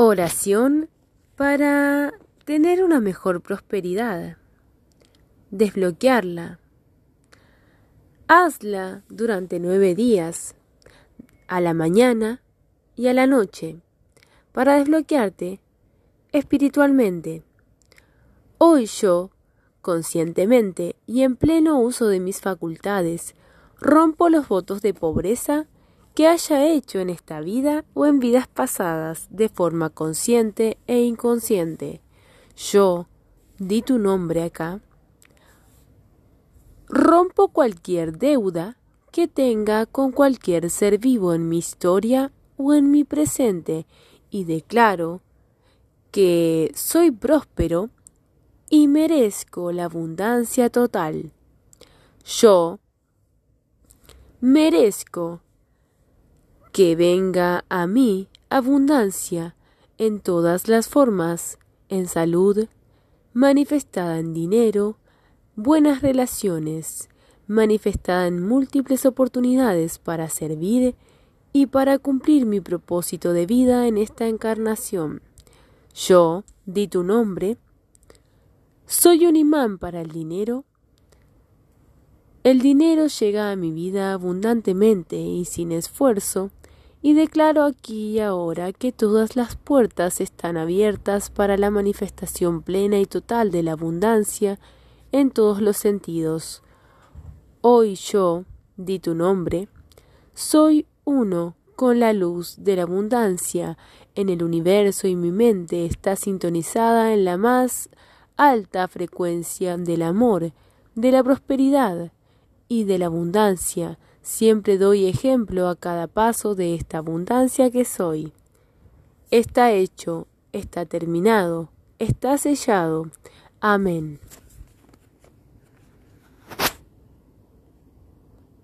Oración para tener una mejor prosperidad. Desbloquearla. Hazla durante nueve días, a la mañana y a la noche, para desbloquearte espiritualmente. Hoy yo, conscientemente y en pleno uso de mis facultades, rompo los votos de pobreza que haya hecho en esta vida o en vidas pasadas de forma consciente e inconsciente. Yo, di tu nombre acá, rompo cualquier deuda que tenga con cualquier ser vivo en mi historia o en mi presente y declaro que soy próspero y merezco la abundancia total. Yo merezco que venga a mí abundancia en todas las formas, en salud, manifestada en dinero, buenas relaciones, manifestada en múltiples oportunidades para servir y para cumplir mi propósito de vida en esta encarnación. Yo, di tu nombre, soy un imán para el dinero. El dinero llega a mi vida abundantemente y sin esfuerzo, y declaro aquí y ahora que todas las puertas están abiertas para la manifestación plena y total de la abundancia en todos los sentidos. Hoy yo, di tu nombre, soy uno con la luz de la abundancia en el universo y mi mente está sintonizada en la más alta frecuencia del amor, de la prosperidad y de la abundancia Siempre doy ejemplo a cada paso de esta abundancia que soy. Está hecho, está terminado, está sellado. Amén.